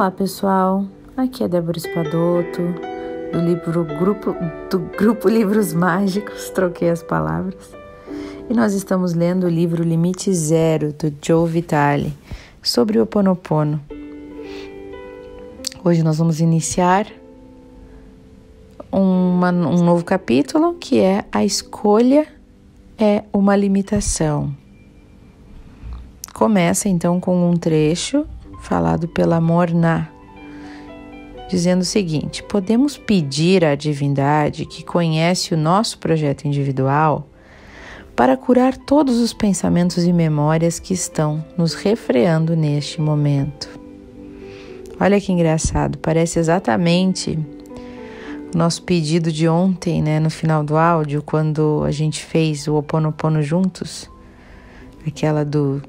Olá pessoal, aqui é Débora Espadoto do livro grupo, do grupo Livros Mágicos, troquei as palavras. E nós estamos lendo o livro Limite Zero do Joe Vitale sobre o Ho Oponopono. Hoje nós vamos iniciar uma, um novo capítulo que é A Escolha é uma Limitação. Começa então com um trecho falado pela Morna, dizendo o seguinte: podemos pedir à divindade que conhece o nosso projeto individual para curar todos os pensamentos e memórias que estão nos refreando neste momento. Olha que engraçado, parece exatamente o nosso pedido de ontem, né, no final do áudio, quando a gente fez o Ho Oponopono juntos, aquela do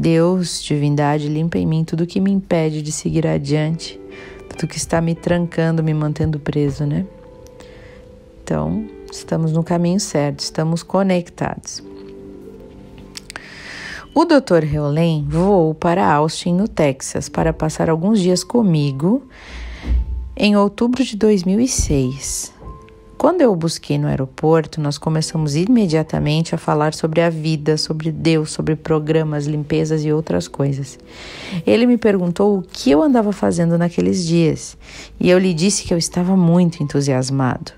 Deus, divindade, limpa em mim tudo que me impede de seguir adiante, tudo que está me trancando, me mantendo preso, né? Então, estamos no caminho certo, estamos conectados. O Dr. Heulen voou para Austin, no Texas, para passar alguns dias comigo em outubro de 2006. Quando eu o busquei no aeroporto, nós começamos imediatamente a falar sobre a vida, sobre Deus, sobre programas, limpezas e outras coisas. Ele me perguntou o que eu andava fazendo naqueles dias e eu lhe disse que eu estava muito entusiasmado.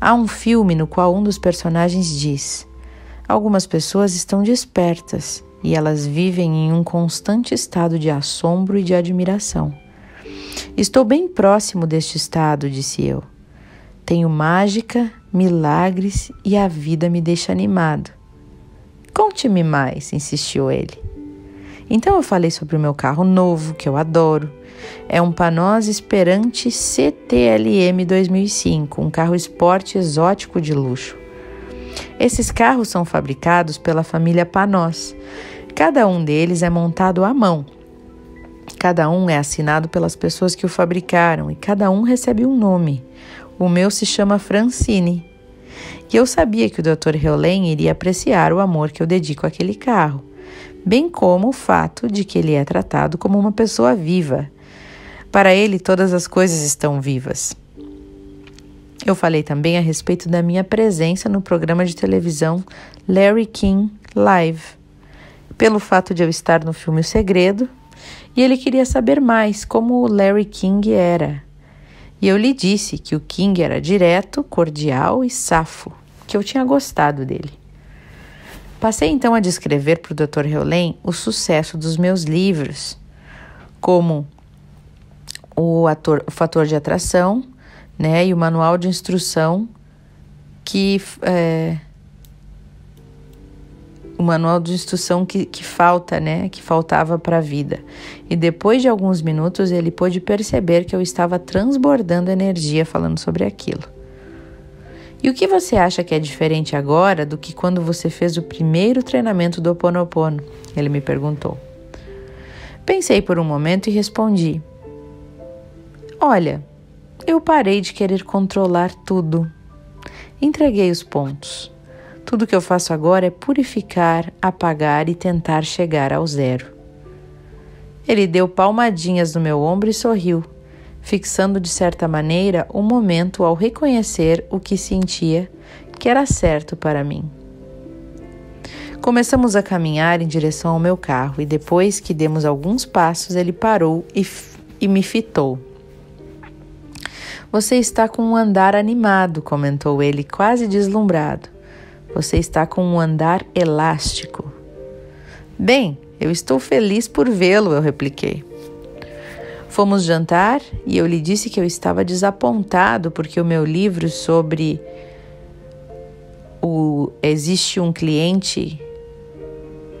Há um filme no qual um dos personagens diz: Algumas pessoas estão despertas e elas vivem em um constante estado de assombro e de admiração. Estou bem próximo deste estado, disse eu. Tenho mágica, milagres e a vida me deixa animado. Conte-me mais, insistiu ele. Então eu falei sobre o meu carro novo, que eu adoro. É um Panos Esperante CTLM 2005, um carro esporte exótico de luxo. Esses carros são fabricados pela família Panos. Cada um deles é montado à mão. Cada um é assinado pelas pessoas que o fabricaram e cada um recebe um nome. O meu se chama Francine. E eu sabia que o Dr. Heulen iria apreciar o amor que eu dedico àquele carro, bem como o fato de que ele é tratado como uma pessoa viva. Para ele, todas as coisas estão vivas. Eu falei também a respeito da minha presença no programa de televisão Larry King Live, pelo fato de eu estar no filme O Segredo, e ele queria saber mais como o Larry King era. E eu lhe disse que o King era direto, cordial e safo, que eu tinha gostado dele. Passei então a descrever para o Dr. Heulen o sucesso dos meus livros, como o, ator, o fator de atração né, e o manual de instrução que é, o manual de instrução que, que falta, né, que faltava para a vida. E depois de alguns minutos ele pôde perceber que eu estava transbordando energia falando sobre aquilo. E o que você acha que é diferente agora do que quando você fez o primeiro treinamento do Oponopono? Ele me perguntou. Pensei por um momento e respondi: Olha, eu parei de querer controlar tudo. Entreguei os pontos. Tudo que eu faço agora é purificar, apagar e tentar chegar ao zero. Ele deu palmadinhas no meu ombro e sorriu, fixando de certa maneira o um momento ao reconhecer o que sentia que era certo para mim. Começamos a caminhar em direção ao meu carro e depois que demos alguns passos, ele parou e, e me fitou. Você está com um andar animado, comentou ele, quase deslumbrado. Você está com um andar elástico. Bem, eu estou feliz por vê-lo, eu repliquei. Fomos jantar e eu lhe disse que eu estava desapontado porque o meu livro sobre o existe um cliente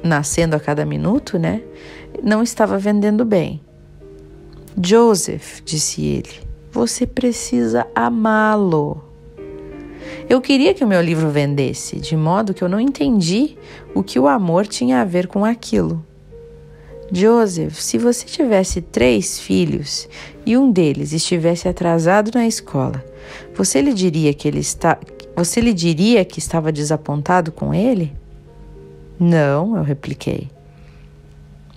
nascendo a cada minuto, né? Não estava vendendo bem. Joseph, disse ele, você precisa amá-lo. Eu queria que o meu livro vendesse, de modo que eu não entendi o que o amor tinha a ver com aquilo. Joseph, se você tivesse três filhos e um deles estivesse atrasado na escola, você lhe diria que ele está, você lhe diria que estava desapontado com ele? Não, eu repliquei.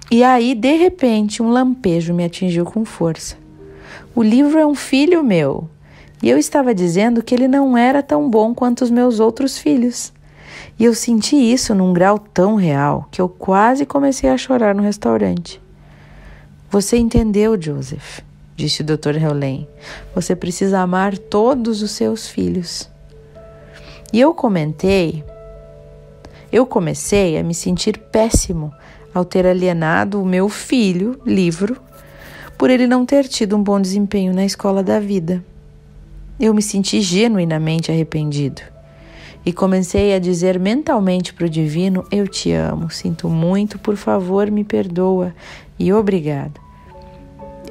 E aí, de repente, um lampejo me atingiu com força. O livro é um filho meu, e eu estava dizendo que ele não era tão bom quanto os meus outros filhos. E eu senti isso num grau tão real que eu quase comecei a chorar no restaurante. Você entendeu, Joseph, disse o Dr. Helen. Você precisa amar todos os seus filhos. E eu comentei, eu comecei a me sentir péssimo ao ter alienado o meu filho, livro, por ele não ter tido um bom desempenho na escola da vida. Eu me senti genuinamente arrependido e comecei a dizer mentalmente para o divino: Eu te amo, sinto muito, por favor, me perdoa e obrigado.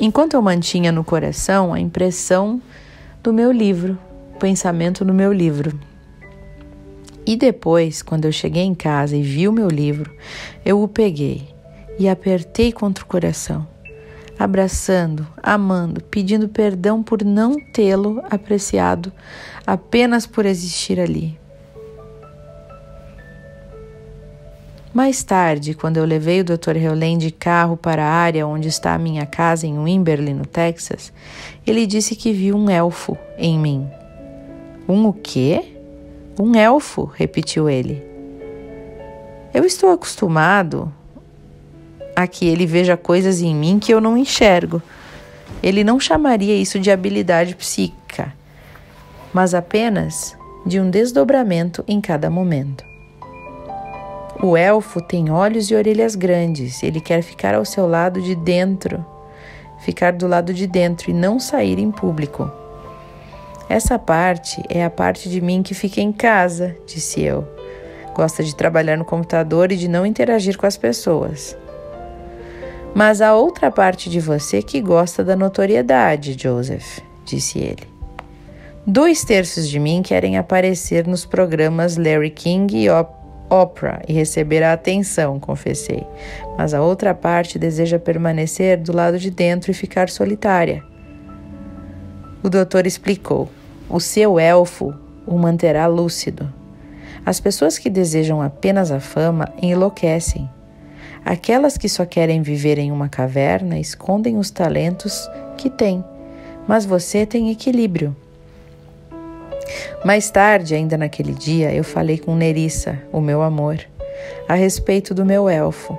Enquanto eu mantinha no coração a impressão do meu livro, o pensamento no meu livro. E depois, quando eu cheguei em casa e vi o meu livro, eu o peguei e apertei contra o coração, abraçando, amando, pedindo perdão por não tê-lo apreciado apenas por existir ali. Mais tarde, quando eu levei o Dr. Heulen de carro para a área onde está a minha casa em Wimberley, no Texas, ele disse que viu um elfo em mim. Um o quê? Um elfo, repetiu ele. Eu estou acostumado a que ele veja coisas em mim que eu não enxergo. Ele não chamaria isso de habilidade psíquica, mas apenas de um desdobramento em cada momento. O elfo tem olhos e orelhas grandes, ele quer ficar ao seu lado de dentro, ficar do lado de dentro e não sair em público. Essa parte é a parte de mim que fica em casa, disse eu. Gosta de trabalhar no computador e de não interagir com as pessoas. Mas há outra parte de você que gosta da notoriedade, Joseph, disse ele. Dois terços de mim querem aparecer nos programas Larry King e Oprah e receber a atenção, confessei. Mas a outra parte deseja permanecer do lado de dentro e ficar solitária. O doutor explicou: o seu elfo o manterá lúcido. As pessoas que desejam apenas a fama enlouquecem. Aquelas que só querem viver em uma caverna escondem os talentos que têm, mas você tem equilíbrio. Mais tarde, ainda naquele dia, eu falei com Nerissa, o meu amor, a respeito do meu elfo.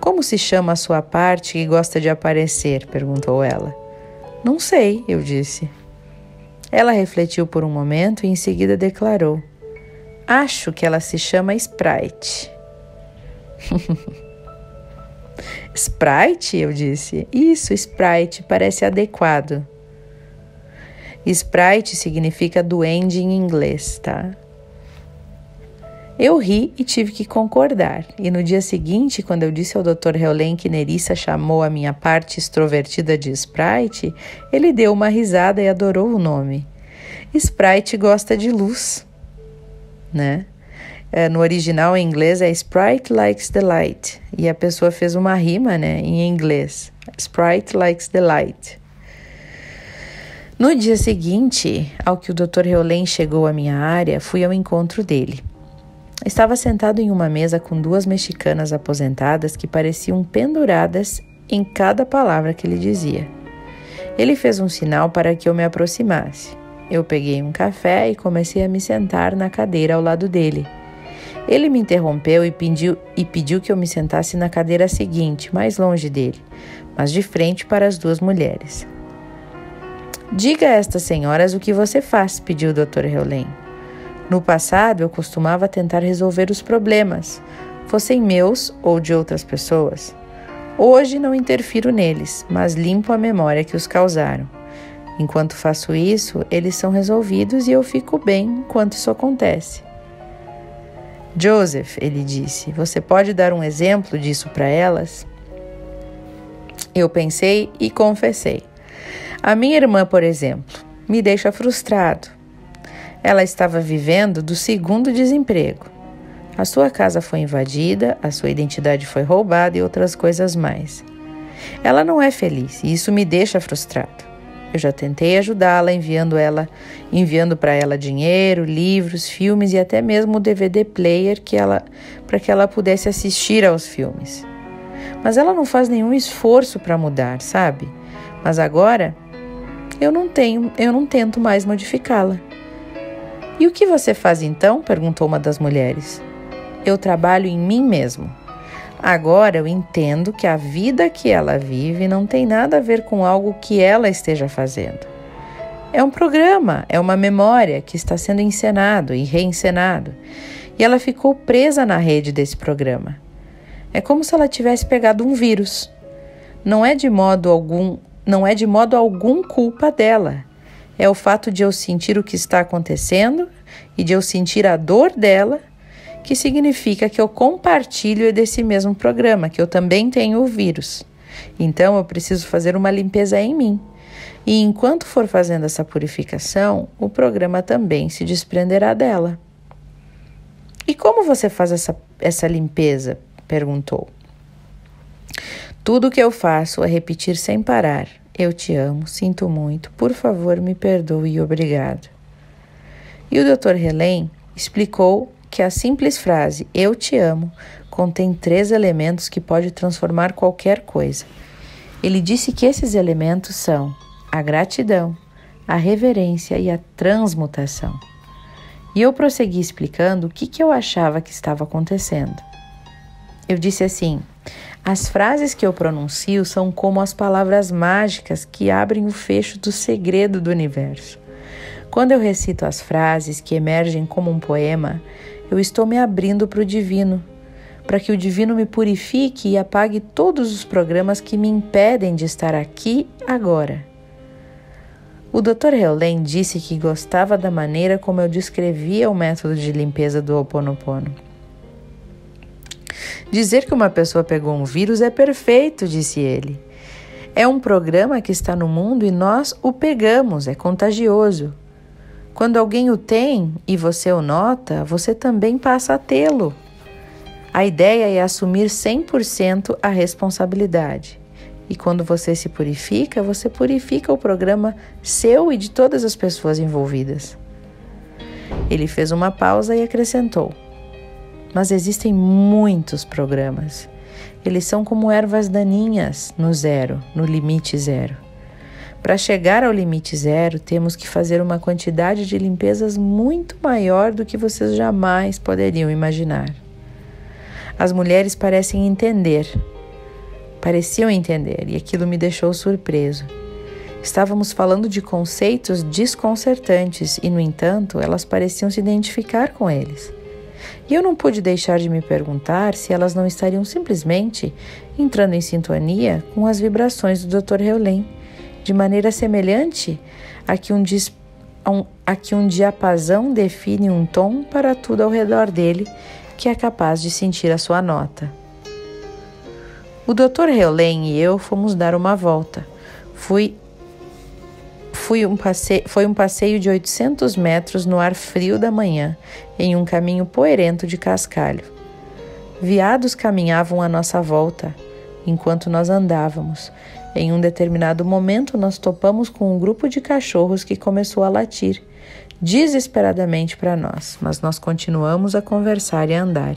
Como se chama a sua parte que gosta de aparecer? perguntou ela. Não sei, eu disse. Ela refletiu por um momento e em seguida declarou: Acho que ela se chama Sprite. Sprite? Eu disse. Isso, Sprite, parece adequado. Sprite significa duende em inglês, tá? Eu ri e tive que concordar. E no dia seguinte, quando eu disse ao Dr. Heulen que Nerissa chamou a minha parte extrovertida de Sprite, ele deu uma risada e adorou o nome. Sprite gosta de luz, né? É, no original em inglês é Sprite likes the light. E a pessoa fez uma rima, né, em inglês. Sprite likes the light. No dia seguinte, ao que o Dr. Heulen chegou à minha área, fui ao encontro dele. Estava sentado em uma mesa com duas mexicanas aposentadas que pareciam penduradas em cada palavra que ele dizia. Ele fez um sinal para que eu me aproximasse. Eu peguei um café e comecei a me sentar na cadeira ao lado dele. Ele me interrompeu e pediu, e pediu que eu me sentasse na cadeira seguinte, mais longe dele, mas de frente para as duas mulheres. Diga a estas senhoras o que você faz, pediu o Dr. Heulen. No passado, eu costumava tentar resolver os problemas, fossem meus ou de outras pessoas. Hoje não interfiro neles, mas limpo a memória que os causaram. Enquanto faço isso, eles são resolvidos e eu fico bem enquanto isso acontece. Joseph, ele disse, você pode dar um exemplo disso para elas? Eu pensei e confessei. A minha irmã, por exemplo, me deixa frustrado. Ela estava vivendo do segundo desemprego. A sua casa foi invadida, a sua identidade foi roubada e outras coisas mais. Ela não é feliz e isso me deixa frustrado. Eu já tentei ajudá-la enviando ela, enviando para ela dinheiro, livros, filmes e até mesmo o DVD player que ela para que ela pudesse assistir aos filmes. mas ela não faz nenhum esforço para mudar, sabe? Mas agora eu não tenho, eu não tento mais modificá-la. E o que você faz então? perguntou uma das mulheres. Eu trabalho em mim mesmo. Agora eu entendo que a vida que ela vive não tem nada a ver com algo que ela esteja fazendo. É um programa, é uma memória que está sendo encenado e reencenado. E ela ficou presa na rede desse programa. É como se ela tivesse pegado um vírus. Não é de modo algum, não é de modo algum culpa dela. É o fato de eu sentir o que está acontecendo e de eu sentir a dor dela, que significa que eu compartilho desse mesmo programa, que eu também tenho o vírus. Então eu preciso fazer uma limpeza em mim. E enquanto for fazendo essa purificação, o programa também se desprenderá dela. E como você faz essa, essa limpeza? perguntou. Tudo o que eu faço é repetir sem parar. Eu te amo, sinto muito, por favor me perdoe e obrigado. E o Dr. Helen explicou que a simples frase Eu te amo contém três elementos que pode transformar qualquer coisa. Ele disse que esses elementos são a gratidão, a reverência e a transmutação. E eu prossegui explicando o que, que eu achava que estava acontecendo. Eu disse assim: as frases que eu pronuncio são como as palavras mágicas que abrem o fecho do segredo do universo. Quando eu recito as frases que emergem como um poema, eu estou me abrindo para o divino, para que o divino me purifique e apague todos os programas que me impedem de estar aqui agora. O Dr. Heulen disse que gostava da maneira como eu descrevia o método de limpeza do Ho Oponopono. Dizer que uma pessoa pegou um vírus é perfeito, disse ele. É um programa que está no mundo e nós o pegamos, é contagioso. Quando alguém o tem e você o nota, você também passa a tê-lo. A ideia é assumir 100% a responsabilidade. E quando você se purifica, você purifica o programa seu e de todas as pessoas envolvidas. Ele fez uma pausa e acrescentou: Mas existem muitos programas. Eles são como ervas daninhas no zero, no limite zero. Para chegar ao limite zero, temos que fazer uma quantidade de limpezas muito maior do que vocês jamais poderiam imaginar. As mulheres parecem entender Pareciam entender e aquilo me deixou surpreso. Estávamos falando de conceitos desconcertantes e, no entanto, elas pareciam se identificar com eles. E eu não pude deixar de me perguntar se elas não estariam simplesmente entrando em sintonia com as vibrações do Dr. Heulen, de maneira semelhante a que um, a que um diapasão define um tom para tudo ao redor dele que é capaz de sentir a sua nota. O Dr. Heulen e eu fomos dar uma volta. Fui, fui um foi um passeio de 800 metros no ar frio da manhã, em um caminho poerento de cascalho. Viados caminhavam à nossa volta, enquanto nós andávamos. Em um determinado momento, nós topamos com um grupo de cachorros que começou a latir desesperadamente para nós, mas nós continuamos a conversar e a andar.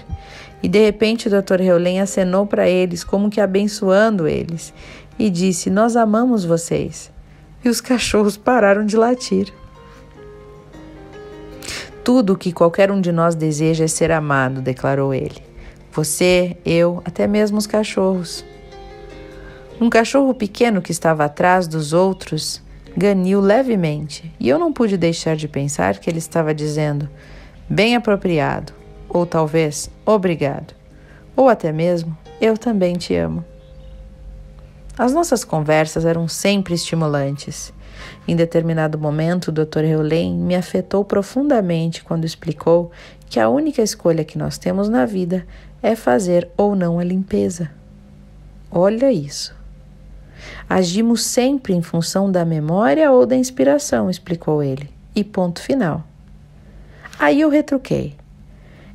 E de repente o Dr. Heulen acenou para eles, como que abençoando eles, e disse: Nós amamos vocês. E os cachorros pararam de latir. Tudo o que qualquer um de nós deseja é ser amado, declarou ele. Você, eu, até mesmo os cachorros. Um cachorro pequeno que estava atrás dos outros ganiu levemente, e eu não pude deixar de pensar que ele estava dizendo: bem apropriado, ou talvez obrigado, ou até mesmo eu também te amo. As nossas conversas eram sempre estimulantes. Em determinado momento, o Dr. Heulen me afetou profundamente quando explicou que a única escolha que nós temos na vida é fazer ou não a limpeza. Olha isso. Agimos sempre em função da memória ou da inspiração, explicou ele. E ponto final. Aí eu retruquei.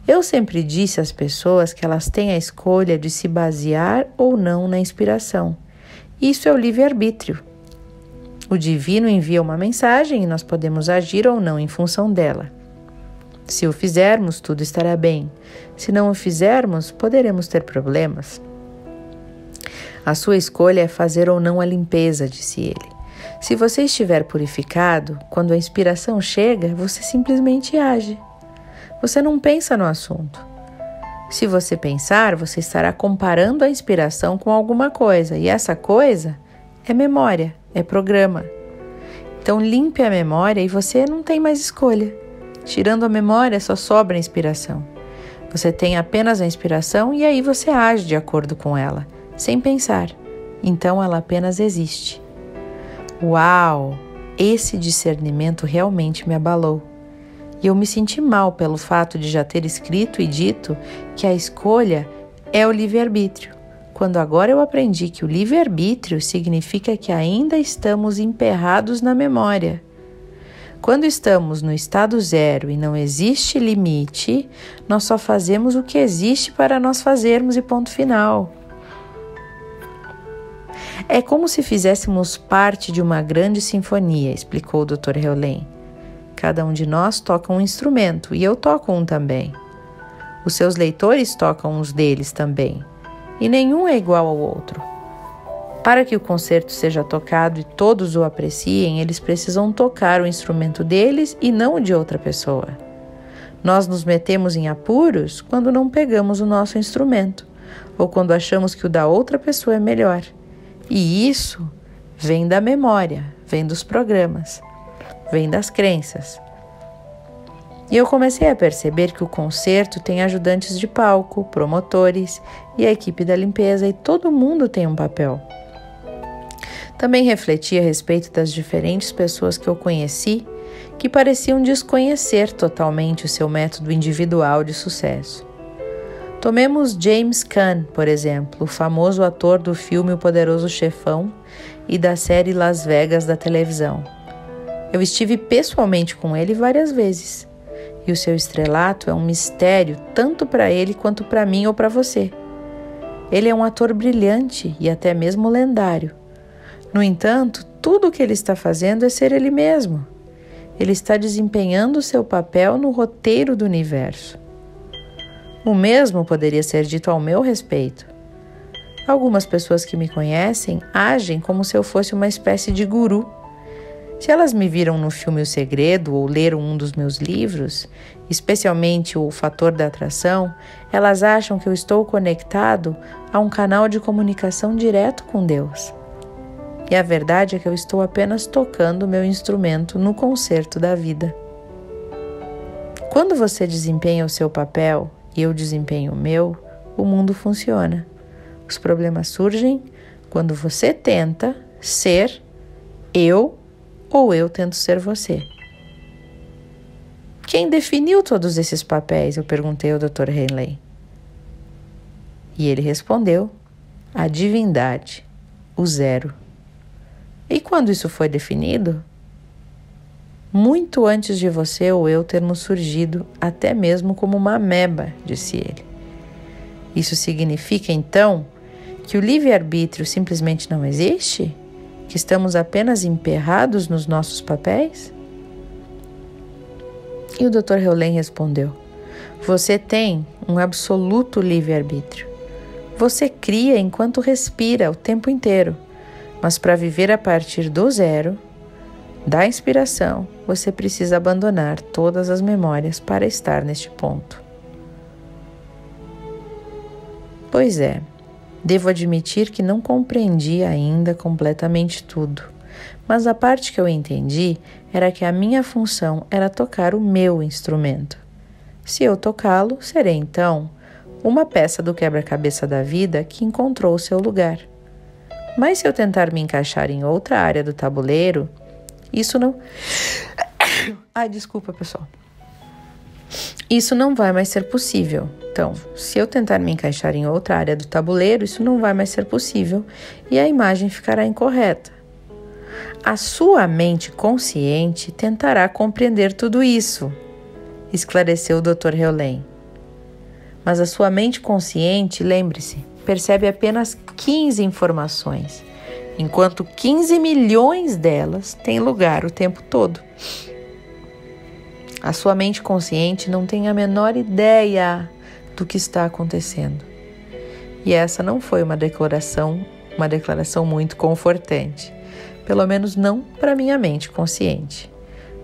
Eu sempre disse às pessoas que elas têm a escolha de se basear ou não na inspiração. Isso é o livre-arbítrio. O divino envia uma mensagem e nós podemos agir ou não em função dela. Se o fizermos, tudo estará bem. Se não o fizermos, poderemos ter problemas. A sua escolha é fazer ou não a limpeza, disse ele. Se você estiver purificado, quando a inspiração chega, você simplesmente age. Você não pensa no assunto. Se você pensar, você estará comparando a inspiração com alguma coisa, e essa coisa é memória, é programa. Então limpe a memória e você não tem mais escolha. Tirando a memória, só sobra a inspiração. Você tem apenas a inspiração e aí você age de acordo com ela, sem pensar. Então ela apenas existe. Uau! Esse discernimento realmente me abalou. E eu me senti mal pelo fato de já ter escrito e dito que a escolha é o livre-arbítrio, quando agora eu aprendi que o livre-arbítrio significa que ainda estamos emperrados na memória. Quando estamos no estado zero e não existe limite, nós só fazemos o que existe para nós fazermos e ponto final. É como se fizéssemos parte de uma grande sinfonia, explicou o Dr. Heulen. Cada um de nós toca um instrumento e eu toco um também. Os seus leitores tocam uns deles também, e nenhum é igual ao outro. Para que o concerto seja tocado e todos o apreciem, eles precisam tocar o instrumento deles e não o de outra pessoa. Nós nos metemos em apuros quando não pegamos o nosso instrumento ou quando achamos que o da outra pessoa é melhor. E isso vem da memória, vem dos programas, vem das crenças. E eu comecei a perceber que o concerto tem ajudantes de palco, promotores e a equipe da limpeza, e todo mundo tem um papel. Também refleti a respeito das diferentes pessoas que eu conheci que pareciam desconhecer totalmente o seu método individual de sucesso. Tomemos James Caan, por exemplo, o famoso ator do filme O Poderoso Chefão e da série Las Vegas da televisão. Eu estive pessoalmente com ele várias vezes, e o seu estrelato é um mistério tanto para ele quanto para mim ou para você. Ele é um ator brilhante e até mesmo lendário no entanto, tudo o que ele está fazendo é ser ele mesmo. Ele está desempenhando seu papel no roteiro do universo. O mesmo poderia ser dito ao meu respeito. Algumas pessoas que me conhecem agem como se eu fosse uma espécie de guru. Se elas me viram no filme O Segredo ou leram um dos meus livros, especialmente o Fator da Atração, elas acham que eu estou conectado a um canal de comunicação direto com Deus. E a verdade é que eu estou apenas tocando meu instrumento no concerto da vida. Quando você desempenha o seu papel e eu desempenho o meu, o mundo funciona. Os problemas surgem quando você tenta ser eu ou eu tento ser você. Quem definiu todos esses papéis? Eu perguntei ao Dr. Henley. E ele respondeu: a divindade, o zero. E quando isso foi definido? Muito antes de você ou eu termos surgido, até mesmo como uma ameba, disse ele. Isso significa então que o livre-arbítrio simplesmente não existe? Que estamos apenas emperrados nos nossos papéis? E o Dr. Heulen respondeu: Você tem um absoluto livre-arbítrio. Você cria enquanto respira o tempo inteiro. Mas para viver a partir do zero, da inspiração, você precisa abandonar todas as memórias para estar neste ponto. Pois é, devo admitir que não compreendi ainda completamente tudo, mas a parte que eu entendi era que a minha função era tocar o meu instrumento. Se eu tocá-lo, serei então uma peça do quebra-cabeça da vida que encontrou seu lugar. Mas se eu tentar me encaixar em outra área do tabuleiro, isso não. Ai, desculpa, pessoal. Isso não vai mais ser possível. Então, se eu tentar me encaixar em outra área do tabuleiro, isso não vai mais ser possível e a imagem ficará incorreta. A sua mente consciente tentará compreender tudo isso, esclareceu o Dr. Heulen. Mas a sua mente consciente, lembre-se, percebe apenas 15 informações, enquanto 15 milhões delas têm lugar o tempo todo. A sua mente consciente não tem a menor ideia do que está acontecendo. E essa não foi uma declaração uma declaração muito confortante. Pelo menos não para minha mente consciente.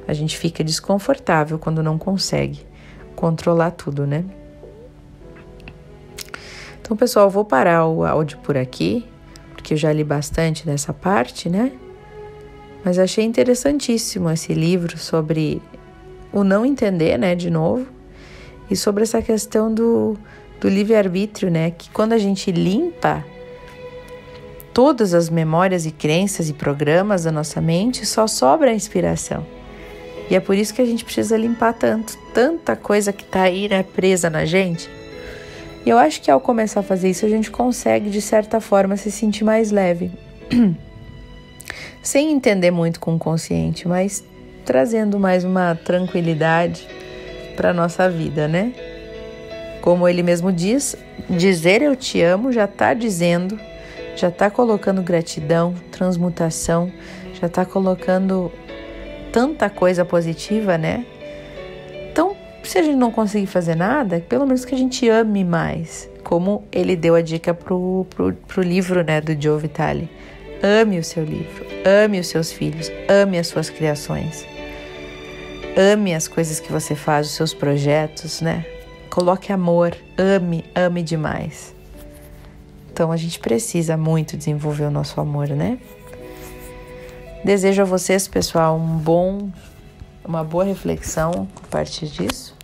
A gente fica desconfortável quando não consegue controlar tudo, né? Então, pessoal, vou parar o áudio por aqui, porque eu já li bastante dessa parte, né? Mas achei interessantíssimo esse livro sobre o não entender, né, de novo, e sobre essa questão do, do livre-arbítrio, né? Que quando a gente limpa todas as memórias e crenças e programas da nossa mente, só sobra a inspiração. E é por isso que a gente precisa limpar tanto, tanta coisa que está aí né, presa na gente. E eu acho que ao começar a fazer isso, a gente consegue, de certa forma, se sentir mais leve. Sem entender muito com o consciente, mas trazendo mais uma tranquilidade para nossa vida, né? Como ele mesmo diz, dizer eu te amo já está dizendo, já está colocando gratidão, transmutação, já está colocando tanta coisa positiva, né? Se a gente não conseguir fazer nada, pelo menos que a gente ame mais. Como ele deu a dica pro, pro, pro livro né, do Joe Vitale. Ame o seu livro, ame os seus filhos, ame as suas criações. Ame as coisas que você faz, os seus projetos, né? Coloque amor, ame, ame demais. Então a gente precisa muito desenvolver o nosso amor, né? Desejo a vocês, pessoal, um bom, uma boa reflexão a partir disso